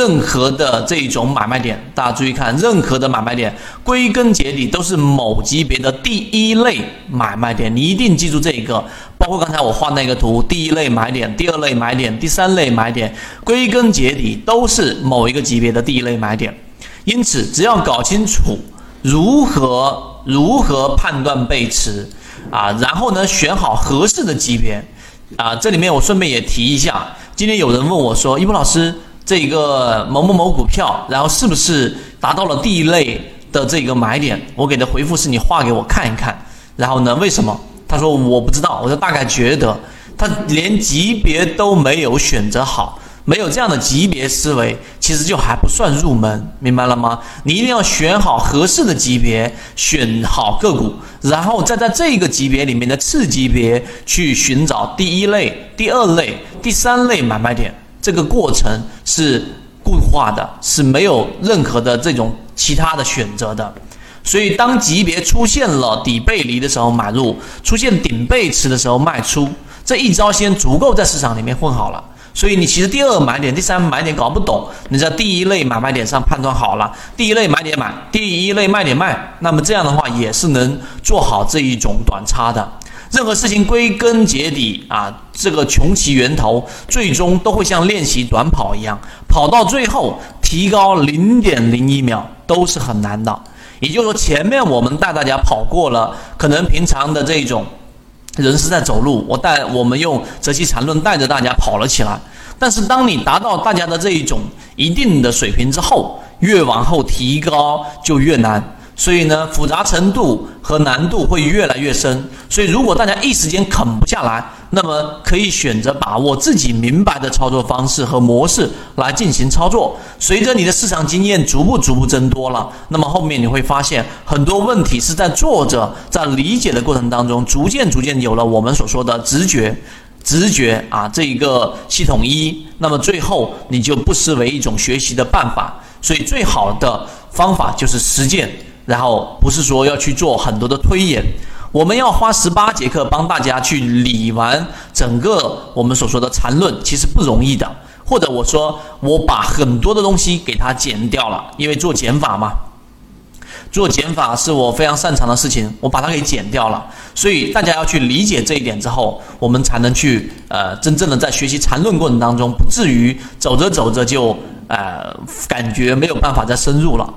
任何的这种买卖点，大家注意看，任何的买卖点，归根结底都是某级别的第一类买卖点，你一定记住这一个。包括刚才我画那个图，第一类买点，第二类买点，第三类买点，归根结底都是某一个级别的第一类买点。因此，只要搞清楚如何如何判断背驰啊，然后呢，选好合适的级别啊。这里面我顺便也提一下，今天有人问我说，一博老师。这个某某某股票，然后是不是达到了第一类的这个买点？我给的回复是你画给我看一看。然后呢，为什么？他说我不知道。我就大概觉得他连级别都没有选择好，没有这样的级别思维，其实就还不算入门，明白了吗？你一定要选好合适的级别，选好个股，然后再在这个级别里面的次级别去寻找第一类、第二类、第三类买卖点。这个过程是固化的，是没有任何的这种其他的选择的。所以，当级别出现了底背离的时候买入，出现顶背驰的时候卖出，这一招先足够在市场里面混好了。所以，你其实第二买点、第三买点搞不懂，你在第一类买卖点上判断好了，第一类买点买，第一类卖点卖，那么这样的话也是能做好这一种短差的。任何事情归根结底啊，这个穷其源头，最终都会像练习短跑一样，跑到最后提高零点零一秒都是很难的。也就是说，前面我们带大家跑过了，可能平常的这种人是在走路，我带我们用择期缠论带着大家跑了起来。但是当你达到大家的这一种一定的水平之后，越往后提高就越难。所以呢，复杂程度和难度会越来越深。所以，如果大家一时间啃不下来，那么可以选择把握自己明白的操作方式和模式来进行操作。随着你的市场经验逐步逐步增多了，那么后面你会发现很多问题是在做着在理解的过程当中，逐渐逐渐有了我们所说的直觉，直觉啊这一个系统一，那么最后你就不失为一种学习的办法。所以，最好的方法就是实践。然后不是说要去做很多的推演，我们要花十八节课帮大家去理完整个我们所说的缠论，其实不容易的。或者我说我把很多的东西给它减掉了，因为做减法嘛，做减法是我非常擅长的事情，我把它给减掉了。所以大家要去理解这一点之后，我们才能去呃真正的在学习缠论过程当中，不至于走着走着就呃感觉没有办法再深入了。